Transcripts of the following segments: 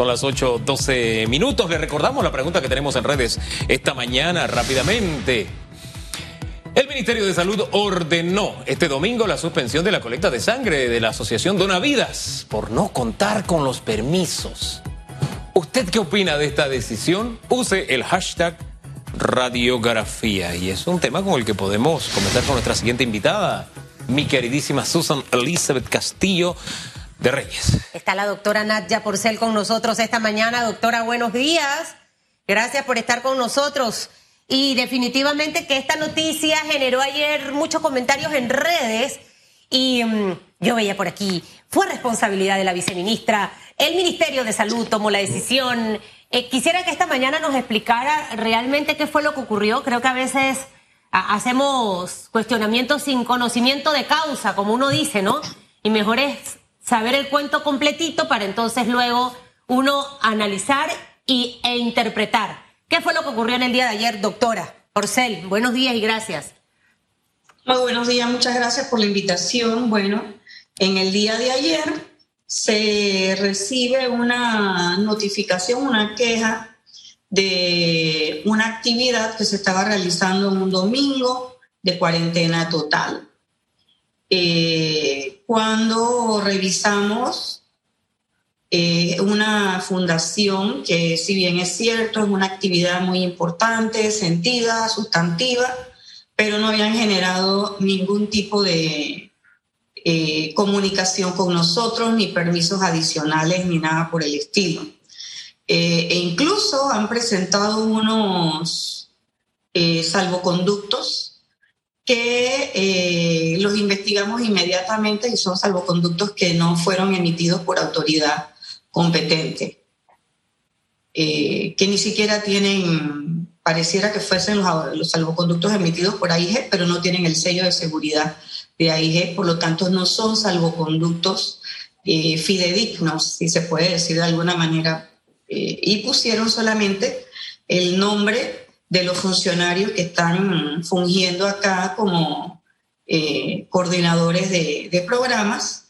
Son las 8.12 minutos. Le recordamos la pregunta que tenemos en redes esta mañana rápidamente. El Ministerio de Salud ordenó este domingo la suspensión de la colecta de sangre de la Asociación Donavidas por no contar con los permisos. ¿Usted qué opina de esta decisión? Use el hashtag radiografía y es un tema con el que podemos comenzar con nuestra siguiente invitada, mi queridísima Susan Elizabeth Castillo de Reyes. Está la doctora Nadia Porcel con nosotros esta mañana. Doctora, buenos días. Gracias por estar con nosotros. Y definitivamente que esta noticia generó ayer muchos comentarios en redes y mm, yo veía por aquí, fue responsabilidad de la viceministra, el Ministerio de Salud tomó la decisión. Eh, quisiera que esta mañana nos explicara realmente qué fue lo que ocurrió. Creo que a veces hacemos cuestionamientos sin conocimiento de causa, como uno dice, ¿no? Y mejor es saber el cuento completito para entonces luego uno analizar y, e interpretar. ¿Qué fue lo que ocurrió en el día de ayer, doctora Porcel? Buenos días y gracias. Muy buenos días, muchas gracias por la invitación. Bueno, en el día de ayer se recibe una notificación, una queja de una actividad que se estaba realizando un domingo de cuarentena total. Eh, cuando revisamos eh, una fundación que si bien es cierto, es una actividad muy importante, sentida, sustantiva, pero no habían generado ningún tipo de eh, comunicación con nosotros, ni permisos adicionales, ni nada por el estilo. e incluso han presentado unos salvoconductos que eh, los investigamos inmediatamente y son salvoconductos que no fueron emitidos por autoridad competente, eh, que ni siquiera tienen, pareciera que fuesen los, salvoconductos emitidos por AIG, pero no tienen el sello de seguridad de AIG, por lo tanto no son salvoconductos eh, fidedignos, si se puede decir de alguna manera, y pusieron solamente el nombre de los funcionarios que están fungiendo acá como eh, coordinadores de, programas,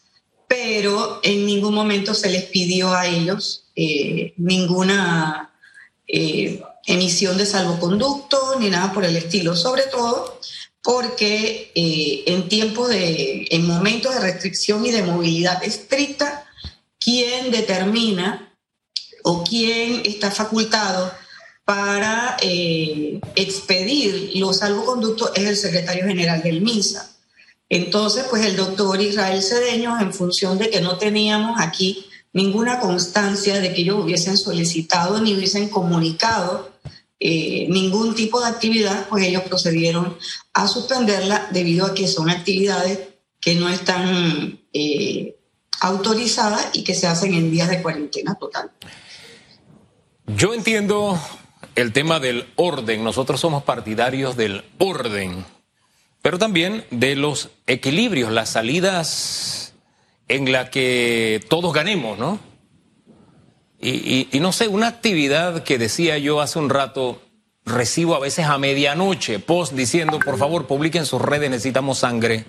pero en ningún momento se les pidió a ellos eh, ninguna eh, emisión de salvoconducto ni nada por el estilo, sobre todo porque en tiempos de, en momentos de restricción y de movilidad estricta, quien determina o quién está facultado para eh, expedir los salvoconductos es el secretario general del MINSA. Entonces, pues el doctor Israel Cedeño, en función de que no teníamos aquí ninguna constancia de que ellos hubiesen solicitado ni hubiesen comunicado eh, ningún tipo de actividad, pues ellos procedieron a suspenderla debido a que son actividades que no están eh, autorizadas y que se hacen en días de cuarentena total. Yo entiendo el tema del orden. Nosotros somos partidarios del orden, pero también de los equilibrios, las salidas en la que todos ganemos, ¿no? Y, no sé, una actividad que decía yo hace un rato, recibo a veces a medianoche post diciendo, por favor, publiquen sus redes, necesitamos sangre.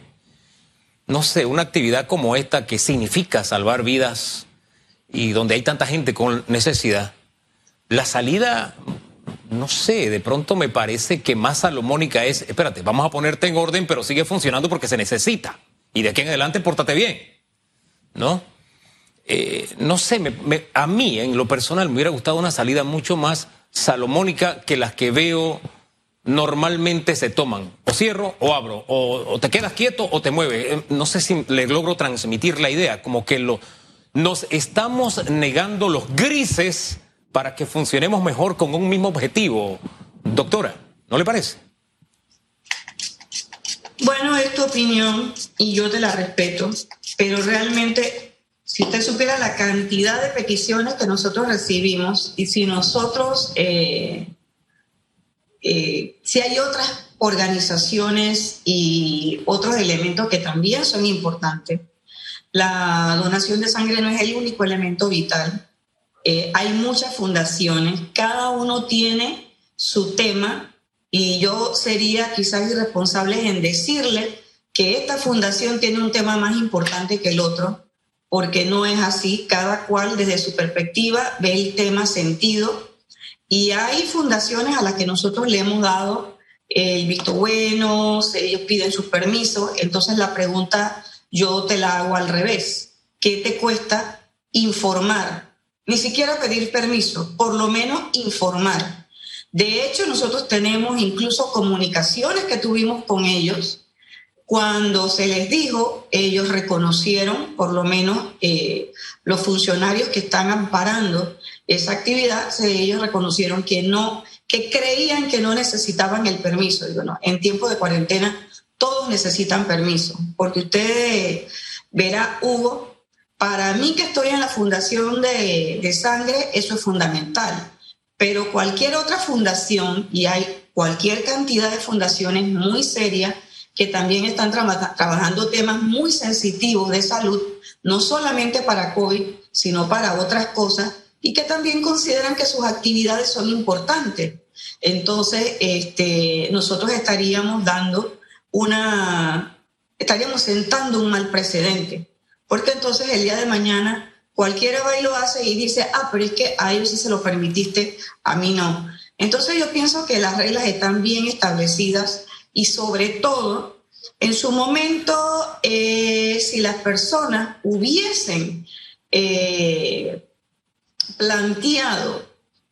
No sé, una actividad como esta que significa salvar vidas y donde hay tanta gente con necesidad, la salida no sé, de pronto me parece que más salomónica es, espérate, vamos a ponerte en orden, pero sigue funcionando porque se necesita. Y de aquí en adelante, pórtate bien. ¿No? Eh, no sé, a mí en lo personal me hubiera gustado una salida mucho más salomónica que las que veo normalmente se toman. O cierro o abro, o, te quedas quieto o te mueves. Eh, no sé si le logro transmitir la idea, como que lo, nos estamos negando los grises para que funcionemos mejor con un mismo objetivo. Doctora, ¿no le parece? Bueno, es tu opinión y yo te la respeto, pero realmente, si usted supiera la cantidad de peticiones que nosotros recibimos y si nosotros, eh, eh, si hay otras organizaciones y otros elementos que también son importantes, la donación de sangre no es el único elemento vital eh, hay muchas fundaciones, cada uno tiene su tema y yo sería quizás irresponsable en decirle que esta fundación tiene un tema más importante que el otro, porque no es así. Cada cual desde su perspectiva ve el tema sentido y hay fundaciones a las que nosotros le hemos dado el visto bueno, ellos piden sus permisos. Entonces la pregunta yo te la hago al revés. ¿Qué te cuesta informar? Ni siquiera pedir permiso, por lo menos informar. De hecho, nosotros tenemos incluso comunicaciones que tuvimos con ellos. Cuando se les dijo, ellos reconocieron, por lo menos eh, los funcionarios que están amparando esa actividad, ellos reconocieron que no, que creían que no necesitaban el permiso. Digo, no, en tiempo de cuarentena todos necesitan permiso, porque usted verá, Hugo, para mí que estoy en la fundación de, sangre, eso es fundamental, pero cualquier otra fundación, y hay cualquier cantidad de fundaciones muy serias que también están trabajando temas muy sensitivos de salud, no solamente para COVID, sino para otras cosas, y que también consideran que sus actividades son importantes. Entonces, este, nosotros estaríamos dando una, estaríamos sentando un mal precedente, porque entonces el día de mañana cualquiera va y lo hace y dice, ah, pero es que a ellos sí se lo permitiste, a mí no. Entonces yo pienso que las reglas están bien establecidas y sobre todo, en su momento, eh, si las personas hubiesen eh, planteado,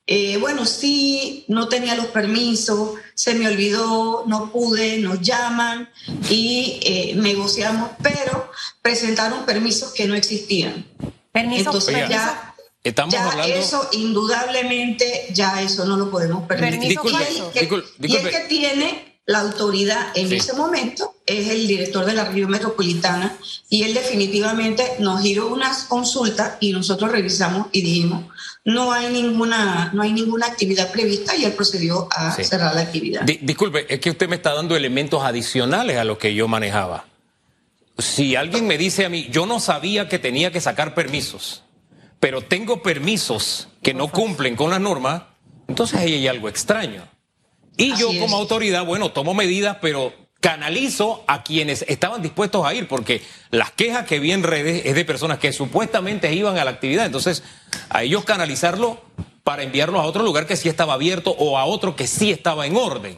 eh, bueno, sí, no tenía los permisos, se me olvidó, no pude, nos llaman y negociamos, pero presentaron permisos que no existían. Permisos, Entonces ya, Estamos ya eso indudablemente, ya eso no lo podemos permitir. y, el que tiene la autoridad en ese momento es el director de la región metropolitana y él definitivamente nos dio unas consultas y nosotros revisamos y dijimos no hay ninguna no hay ninguna actividad prevista y él procedió a cerrar la actividad. disculpe, es que usted me está dando elementos adicionales a lo que yo manejaba. Si alguien me dice a mí, yo no sabía que tenía que sacar permisos, pero tengo permisos que no cumplen con la norma, entonces ahí hay algo extraño. Y yo como autoridad, bueno, tomo medidas, pero canalizo a quienes estaban dispuestos a ir, porque las quejas que vi en redes es de personas que supuestamente iban a la actividad. Entonces, a ellos canalizarlo para enviarlos a otro lugar que sí estaba abierto o a otro que sí estaba en orden.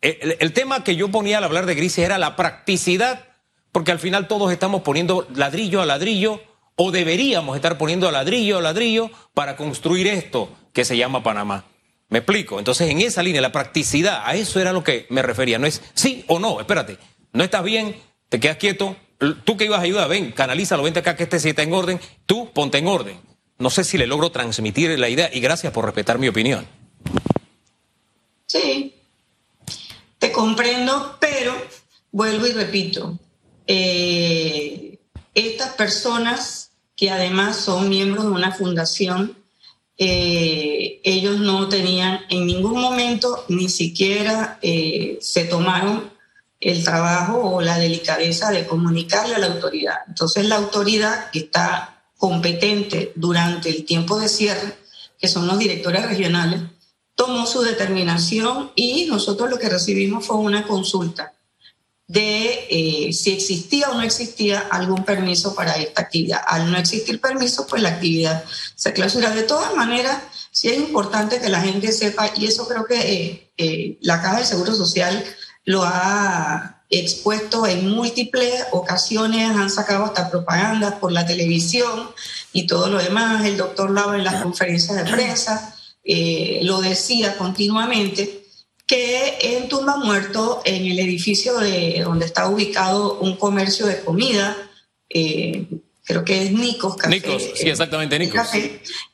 El, tema que yo ponía al hablar de grises era la practicidad, porque al final todos estamos poniendo ladrillo a ladrillo o deberíamos estar poniendo ladrillo a ladrillo para construir esto que se llama Panamá. Me explico. Entonces, en esa línea, la practicidad, a eso era lo que me refería. No es sí o no, espérate. No estás bien, te quedas quieto. Tú que ibas a ayudar, ven, canalízalo, vente acá que este sí está en orden. Tú ponte en orden. No sé si le logro transmitir la idea y gracias por respetar mi opinión. Sí, te comprendo, pero vuelvo y repito, eh, estas personas que además son miembros de una fundación eh, ellos no tenían en ningún momento ni siquiera eh, se tomaron el trabajo o la delicadeza de comunicarle a la autoridad. Entonces la autoridad que está competente durante el tiempo de cierre, que son los directores regionales, tomó su determinación y nosotros lo que recibimos fue una consulta de eh, si existía o no existía algún permiso para esta actividad. Al no existir permiso, pues la actividad se clausura. De todas maneras, sí es importante que la gente sepa, y eso creo que eh, eh, la Caja del Seguro Social lo ha expuesto en múltiples ocasiones, han sacado hasta propaganda por la televisión y todo lo demás. El doctor Lava en las conferencias de prensa lo decía continuamente que en Tumba Muerto, en el edificio de donde está ubicado un comercio de comida, eh, creo que es Nicos Café. Nicos, sí, exactamente, Nicos.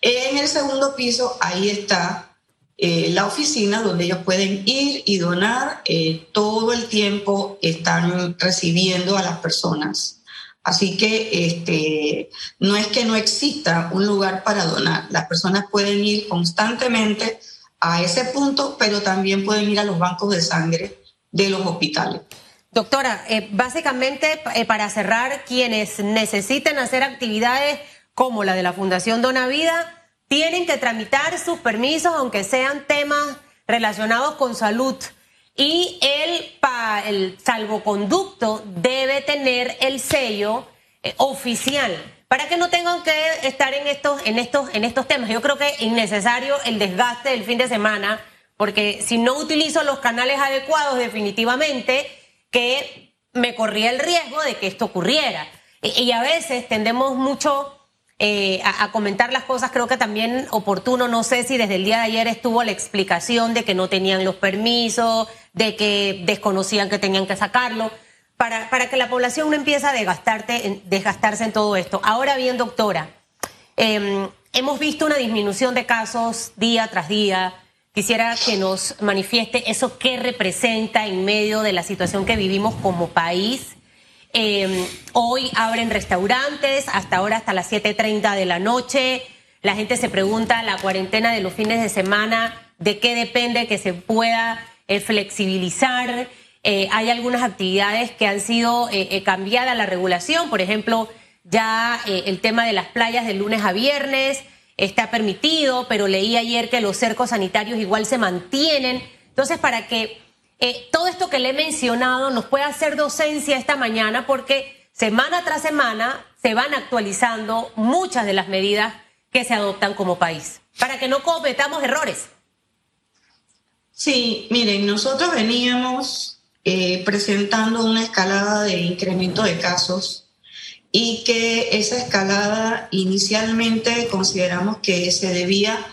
En el segundo piso, ahí está eh, la oficina donde ellos pueden ir y donar. Eh, todo el tiempo están recibiendo a las personas. Así que este, no es que no exista un lugar para donar. Las personas pueden ir constantemente a ese punto, pero también pueden ir a los bancos de sangre de los hospitales. Doctora, eh, básicamente eh, para cerrar, quienes necesiten hacer actividades como la de la Fundación Dona Vida, tienen que tramitar sus permisos, aunque sean temas relacionados con salud. Y el, el salvoconducto debe tener el sello eh, oficial para que no tengan que estar en estos, en estos, en estos temas. Yo creo que es innecesario el desgaste del fin de semana, porque si no utilizo los canales adecuados, definitivamente que me corría el riesgo de que esto ocurriera. Y, a veces tendemos mucho eh, a, comentar las cosas, creo que también oportuno, no sé si desde el día de ayer estuvo la explicación de que no tenían los permisos, de que desconocían que tenían que sacarlo para, que la población no empiece a desgastarse en todo esto. Ahora bien, doctora, em, hemos visto una disminución de casos día tras día. Quisiera que nos manifieste eso qué representa en medio de la situación que vivimos como país. Em, hoy abren restaurantes, hasta ahora hasta las 7.30 de la noche. La gente se pregunta, la cuarentena de los fines de semana, ¿de qué depende que se pueda eh, flexibilizar? Eh, hay algunas actividades que han sido eh, eh, cambiadas la regulación, por ejemplo, ya el tema de las playas de lunes a viernes está permitido, pero leí ayer que los cercos sanitarios igual se mantienen. Entonces, para que todo esto que le he mencionado nos pueda hacer docencia esta mañana, porque semana tras semana se van actualizando muchas de las medidas que se adoptan como país, para que no cometamos errores. Sí, miren, nosotros veníamos eh, presentando una escalada de incremento de casos y que esa escalada inicialmente consideramos que se debía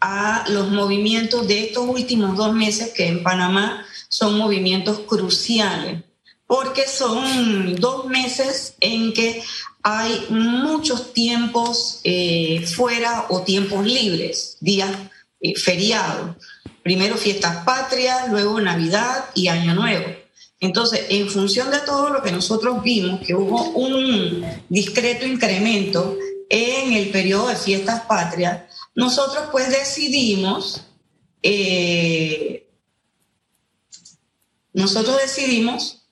a los movimientos de estos últimos dos meses que en Panamá son movimientos cruciales, porque son dos meses en que hay muchos tiempos eh, fuera o tiempos libres, días eh, feriados primero fiestas patrias, luego Navidad y Año Nuevo. Entonces, en función de todo lo que nosotros vimos, que hubo un discreto incremento en el periodo de fiestas patrias, nosotros pues decidimos, eh, nosotros decidimos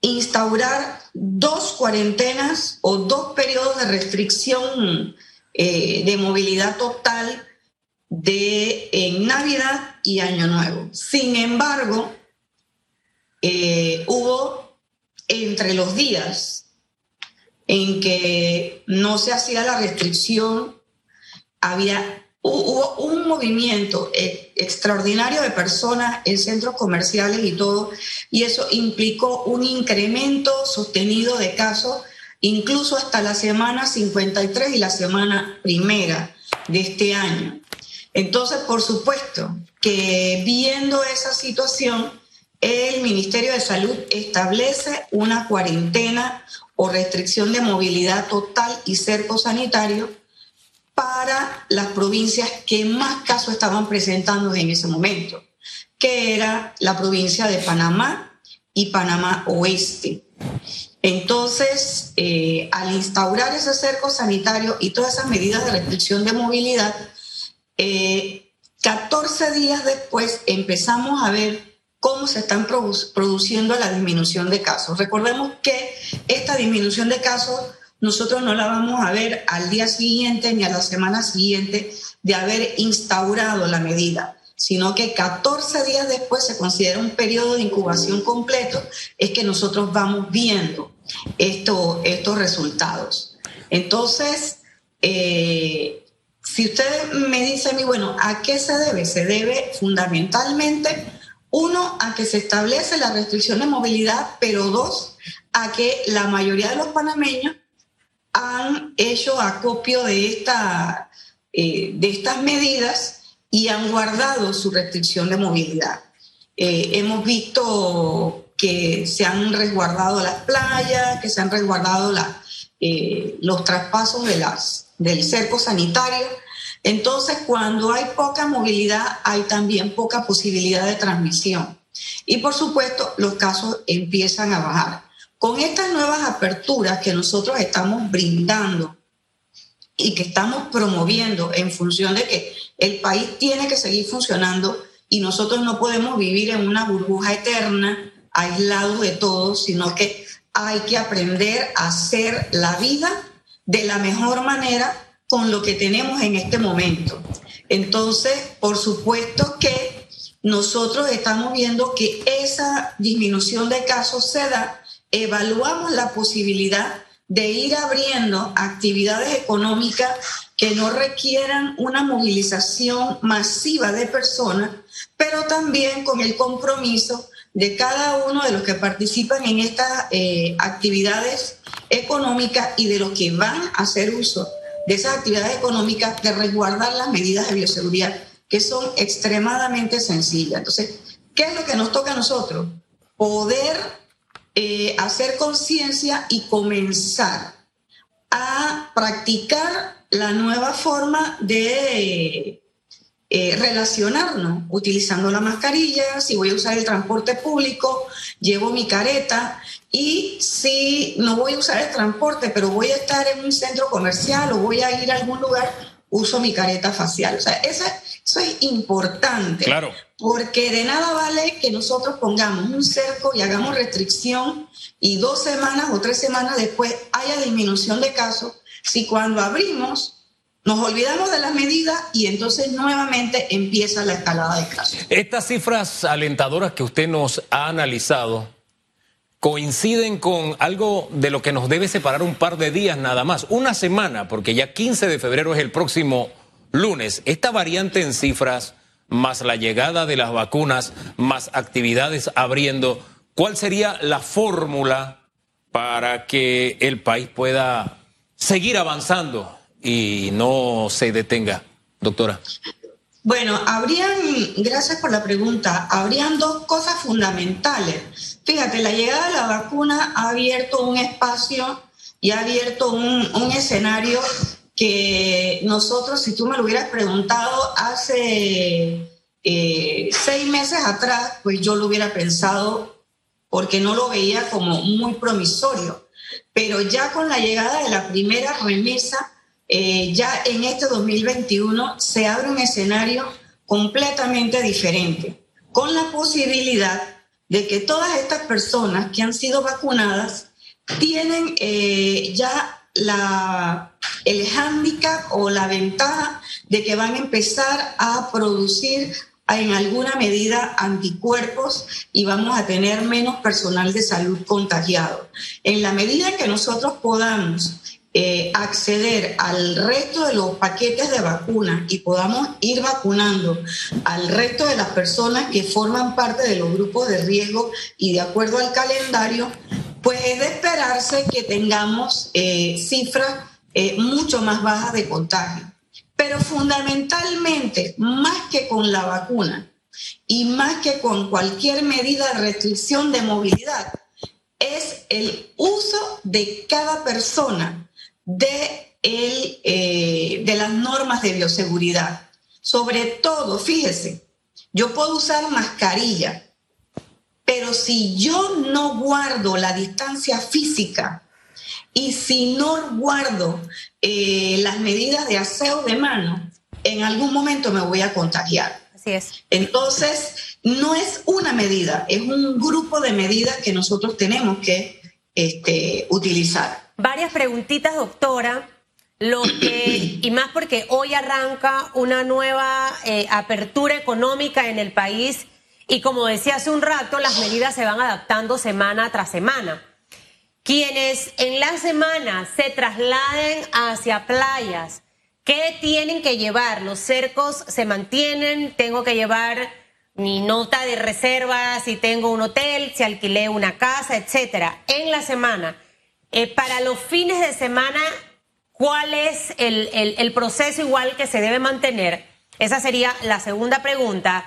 instaurar dos cuarentenas o dos periodos de restricción eh, de movilidad total de en Navidad y Año Nuevo. Sin embargo, eh, hubo entre los días en que no se hacía la restricción, había hubo un movimiento e, extraordinario de personas en centros comerciales y todo, y eso implicó un incremento sostenido de casos, incluso hasta la semana 53 y la semana primera de este año. Entonces, por supuesto que viendo esa situación, el Ministerio de Salud establece una cuarentena o restricción de movilidad total y cerco sanitario para las provincias que más casos estaban presentando en ese momento, que era la provincia de Panamá y Panamá Oeste. Entonces, eh, al instaurar ese cerco sanitario y todas esas medidas de restricción de movilidad, 14 eh, días después empezamos a ver cómo se están produciendo la disminución de casos. Recordemos que esta disminución de casos nosotros no la vamos a ver al día siguiente ni a la semana siguiente de haber instaurado la medida, sino que 14 días después se considera un periodo de incubación completo, es que nosotros vamos viendo esto, estos resultados. Entonces, eh, si usted me dice a mí, bueno, ¿a qué se debe? Se debe fundamentalmente, uno, a que se establece la restricción de movilidad, pero dos, a que la mayoría de los panameños han hecho acopio de, esta, eh, de estas medidas y han guardado su restricción de movilidad. Eh, hemos visto que se han resguardado las playas, que se han resguardado eh, los traspasos de las del cerco sanitario. Entonces, cuando hay poca movilidad, hay también poca posibilidad de transmisión. Y por supuesto, los casos empiezan a bajar. Con estas nuevas aperturas que nosotros estamos brindando y que estamos promoviendo en función de que el país tiene que seguir funcionando y nosotros no podemos vivir en una burbuja eterna, aislados de todo, sino que hay que aprender a hacer la vida de la mejor manera con lo que tenemos en este momento. Entonces, por supuesto que nosotros estamos viendo que esa disminución de casos se da evaluamos la posibilidad de ir abriendo actividades económicas que no requieran una movilización masiva de personas, pero también con el compromiso de cada uno de los que participan en estas eh, actividades económicas y de los que van a hacer uso de esas actividades económicas, de resguardar las medidas de bioseguridad, que son extremadamente sencillas. Entonces, ¿qué es lo que nos toca a nosotros? Poder eh, hacer conciencia y comenzar a practicar la nueva forma de eh, relacionarnos, utilizando la mascarilla, si voy a usar el transporte público, llevo mi careta y si no voy a usar el transporte, pero voy a estar en un centro comercial o voy a ir a algún lugar, uso mi careta facial. O sea, eso, eso es importante. Claro. Porque de nada vale que nosotros pongamos un cerco y hagamos restricción y dos semanas o tres semanas después haya disminución de casos si cuando abrimos nos olvidamos de las medidas y entonces nuevamente empieza la escalada de casos. Estas cifras alentadoras que usted nos ha analizado coinciden con algo de lo que nos debe separar un par de días nada más, una semana, porque ya 15 de febrero es el próximo lunes. Esta variante en cifras, más la llegada de las vacunas, más actividades abriendo, ¿cuál sería la fórmula para que el país pueda seguir avanzando y no se detenga, doctora? Bueno, habrían, gracias por la pregunta, habrían dos cosas fundamentales. Fíjate, la llegada de la vacuna ha abierto un espacio y ha abierto un, escenario que nosotros, si tú me lo hubieras preguntado hace eh, seis meses atrás, pues yo lo hubiera pensado porque no lo veía como muy promisorio. Pero ya con la llegada de la primera remesa, eh, ya en este 2021 se abre un escenario completamente diferente, con la posibilidad de que todas estas personas que han sido vacunadas tienen eh, ya la, el hándicap o la ventaja de que van a empezar a producir en alguna medida anticuerpos y vamos a tener menos personal de salud contagiado. En la medida que nosotros podamos eh, acceder al resto de los paquetes de vacunas y podamos ir vacunando al resto de las personas que forman parte de los grupos de riesgo y de acuerdo al calendario, pues es de esperarse que tengamos eh, cifras eh, mucho más bajas de contagio. Pero fundamentalmente, más que con la vacuna y más que con cualquier medida de restricción de movilidad, es el uso de cada persona de, el, eh, de las normas de bioseguridad. Sobre todo, fíjese, yo puedo usar mascarilla, pero si yo no guardo la distancia física y si no guardo eh, las medidas de aseo de mano, en algún momento me voy a contagiar. Así es. Entonces, no es una medida, es un grupo de medidas que nosotros tenemos que este, utilizar varias preguntitas, doctora. Lo que, y más porque hoy arranca una nueva eh, apertura económica en el país y como decía hace un rato, las medidas se van adaptando semana tras semana. Quienes en la semana se trasladen hacia playas, ¿qué tienen que llevar? Los cercos se mantienen, tengo que llevar mi nota de reserva, si tengo un hotel, si alquilé una casa, etcétera. En la semana eh, para los fines de semana, ¿cuál es el, proceso igual que se debe mantener? Esa sería la segunda pregunta.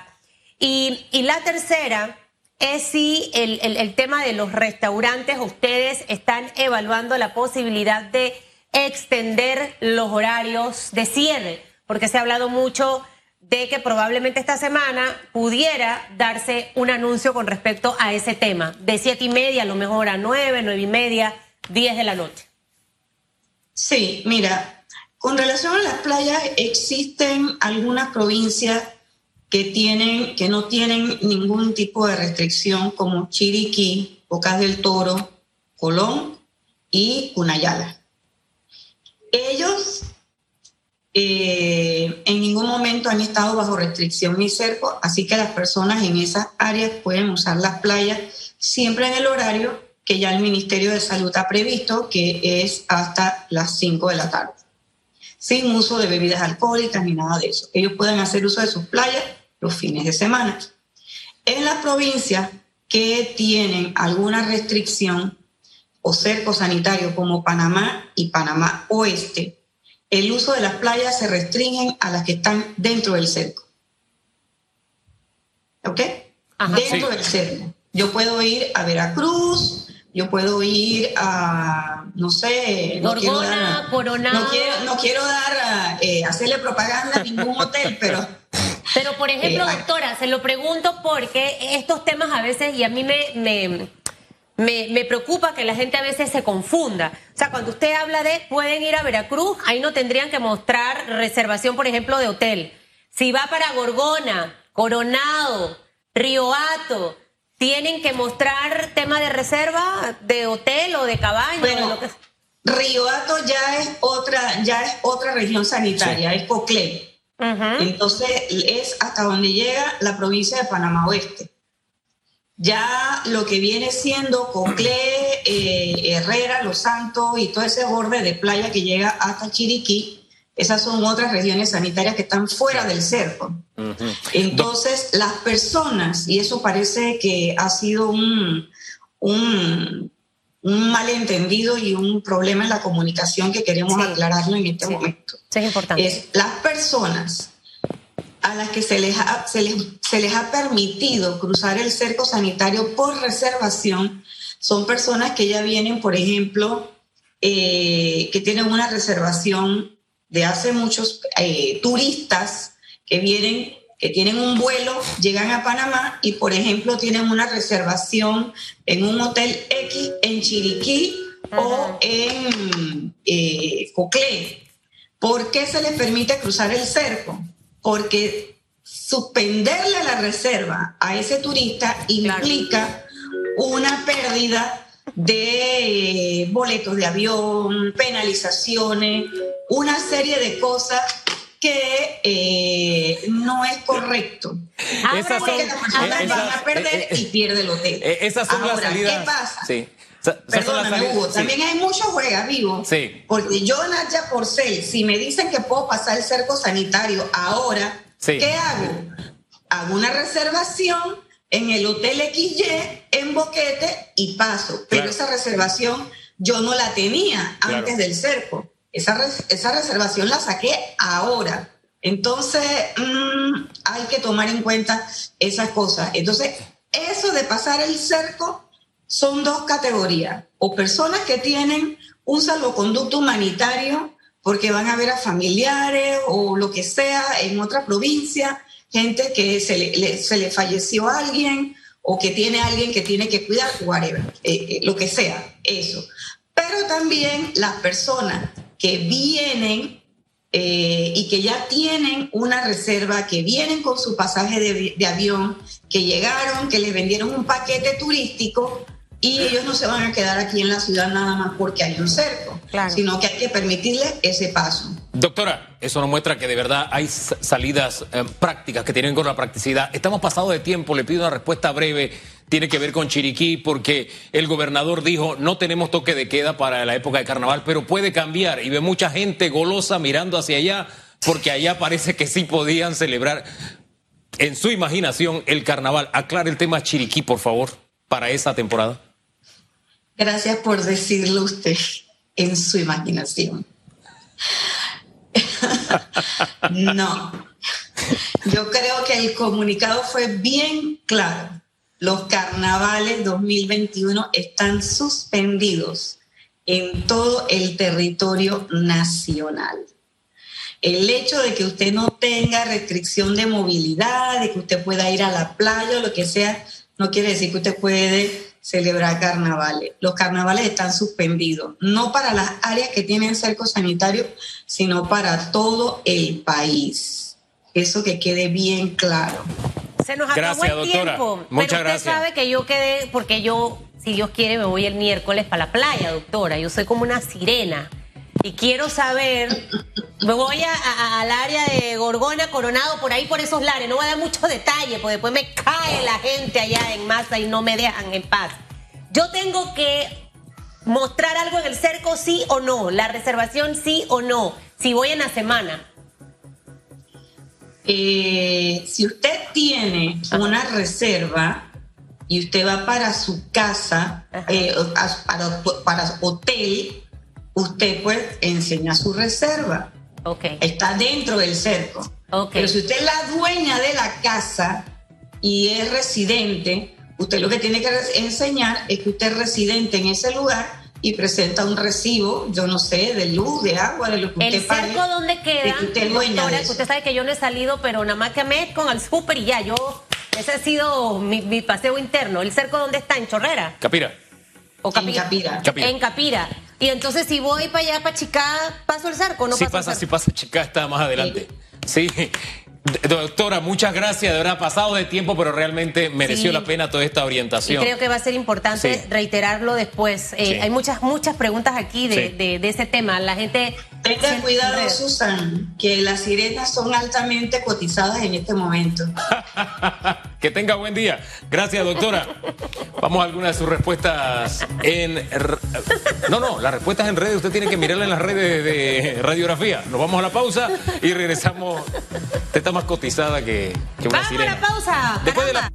Y, la tercera es si el, el, tema de los restaurantes, ustedes están evaluando la posibilidad de extender los horarios de cierre, porque se ha hablado mucho de que probablemente esta semana pudiera darse un anuncio con respecto a ese tema, de siete y media, a lo mejor a nueve, nueve y media, 10 de la noche. Sí, mira, con relación a las playas, existen algunas provincias que, tienen, que no tienen ningún tipo de restricción, como Chiriquí, Bocas del Toro, Colón y Cunayala. Ellos eh, en ningún momento han estado bajo restricción ni cerco, así que las personas en esas áreas pueden usar las playas siempre en el horario que ya el Ministerio de Salud ha previsto, que es hasta las 5 de la tarde, sin uso de bebidas alcohólicas ni nada de eso. Ellos pueden hacer uso de sus playas los fines de semana. En las provincias que tienen alguna restricción o cerco sanitario como Panamá y Panamá Oeste, el uso de las playas se restringen a las que están dentro del cerco. ¿Ok? dentro del cerco. Yo puedo ir a Veracruz, yo puedo ir a, no sé, no quiero dar, no quiero, dar, eh, hacerle propaganda a ningún hotel, pero... Pero, por ejemplo, eh, doctora, se lo pregunto porque estos temas a veces, y a mí me, me, me, me, preocupa que la gente a veces se confunda. O sea, cuando usted habla de pueden ir a Veracruz, ahí no tendrían que mostrar reservación, por ejemplo, de hotel. Si va para Gorgona, Coronado, Riohato, tienen que mostrar tema de reserva de hotel o de cabaña. Bueno, lo que... Riohato ya es otra, ya es otra región sanitaria, es Coclé. Entonces es hasta donde llega la provincia de Panamá Oeste. Ya lo que viene siendo Coclé, eh, Herrera, Los Santos y todo ese borde de playa que llega hasta Chiriquí, esas son otras regiones sanitarias que están fuera del cerco. Entonces, las personas, y eso parece que ha sido un, un, malentendido y un problema en la comunicación que queremos aclararlo en este momento. es importante. Es las personas a las que se les, ha, se, les, se les ha permitido cruzar el cerco sanitario por reservación son personas que ya vienen, por ejemplo, eh, que tienen una reservación de hace muchos eh, turistas que vienen, que tienen un vuelo, llegan a Panamá y, por ejemplo, tienen una reservación en un hotel X en Chiriquí o en eh, Coclé. ¿Por qué se les permite cruzar el cerco? Porque suspenderle la reserva a ese turista implica una pérdida de boletos de avión, penalizaciones, una serie de cosas que eh, no es correcto. Esas son, porque las van a perder eh, y pierde el hotel. Eh, esas son Ahora, las salidas. ¿qué pasa? Sí. Perdóname, Hugo, también hay muchos juega vivo. Sí. Porque yo, Nadia Porcel, si me dicen que puedo pasar el cerco sanitario ahora, ¿qué hago? Hago una reservación en el Hotel XY, en Boquete y paso. Pero esa reservación yo no la tenía antes del cerco. Esa, esa reservación la saqué ahora. Entonces, mm, hay que tomar en cuenta esas cosas. Entonces, eso de pasar el cerco son dos categorías. O personas que tienen un salvoconducto humanitario porque van a ver a familiares o lo que sea en otra provincia gente que se le, se le falleció a alguien o que tiene alguien que tiene que cuidar, whatever, eh, eh, lo que sea, eso. Pero también las personas que vienen eh, y que ya tienen una reserva, que vienen con su pasaje de, de, avión, que llegaron, que les vendieron un paquete turístico y ellos no se van a quedar aquí en la ciudad nada más porque hay un cerco, sino que hay que permitirles ese paso. Doctora, eso nos muestra que de verdad hay salidas eh, prácticas que tienen con la practicidad. Estamos pasados de tiempo, le pido una respuesta breve. Tiene que ver con Chiriquí, porque el gobernador dijo no tenemos toque de queda para la época de carnaval, pero puede cambiar. Y ve mucha gente golosa mirando hacia allá, porque allá parece que sí podían celebrar en su imaginación el carnaval. Aclare el tema Chiriquí, por favor, para esa temporada. Gracias por decirlo usted en su imaginación. no. Yo creo que el comunicado fue bien claro. Los carnavales 2021 están suspendidos en todo el territorio nacional. El hecho de que usted no tenga restricción de movilidad, de que usted pueda ir a la playa o lo que sea, no quiere decir que usted puede celebrar carnavales. Los carnavales están suspendidos, no para las áreas que tienen cerco sanitario, sino para todo el país. Eso que quede bien claro. Se nos acabó el tiempo. Muchas pero usted sabe que yo quedé, porque yo, si Dios quiere, me voy el miércoles para la playa, doctora. Yo soy como una sirena. Y quiero saber, me voy al área de Gorgona, Coronado, por ahí, por esos lares. No voy a dar muchos detalles, porque después me cae la gente allá en masa y no me dejan en paz. Yo tengo que mostrar algo en el cerco, sí o no. La reservación, sí o no. Si voy en la semana. Eh, si usted tiene una reserva y usted va para su casa, eh, para, para hotel, usted pues enseña su reserva. Okay. Está dentro del cerco. Pero si usted es la dueña de la casa y es residente, usted lo que tiene que enseñar es que usted es residente en ese lugar y presenta un recibo, yo no sé, de luz, de agua, de lo que usted pague. ¿El cerco dónde queda? usted, doctora, usted sabe que yo no he salido, pero nada más que me con el súper y ya, yo, ese ha sido mi, paseo interno. ¿El cerco dónde está? ¿En Chorrera? Capira. ¿O Capira? En Capira. En Capira. Y entonces si voy para allá, para Chicá, ¿paso el cerco no sí paso pasa, el Sí pasa, Chicá está más adelante. Sí. Doctora, muchas gracias. De verdad, pasado de tiempo, pero realmente mereció la pena toda esta orientación. Y creo que va a ser importante reiterarlo después. Eh, hay muchas, muchas preguntas aquí de, de, ese tema. La gente. Tenga cuidado, Susan, que las sirenas son altamente cotizadas en este momento. que tenga buen día. Gracias, doctora. Vamos a algunas de sus respuestas en. No, no, las respuestas en redes usted tiene que mirarlas en las redes de radiografía. Nos vamos a la pausa y regresamos más cotizada que, que una Vamos a la pausa. Después de la...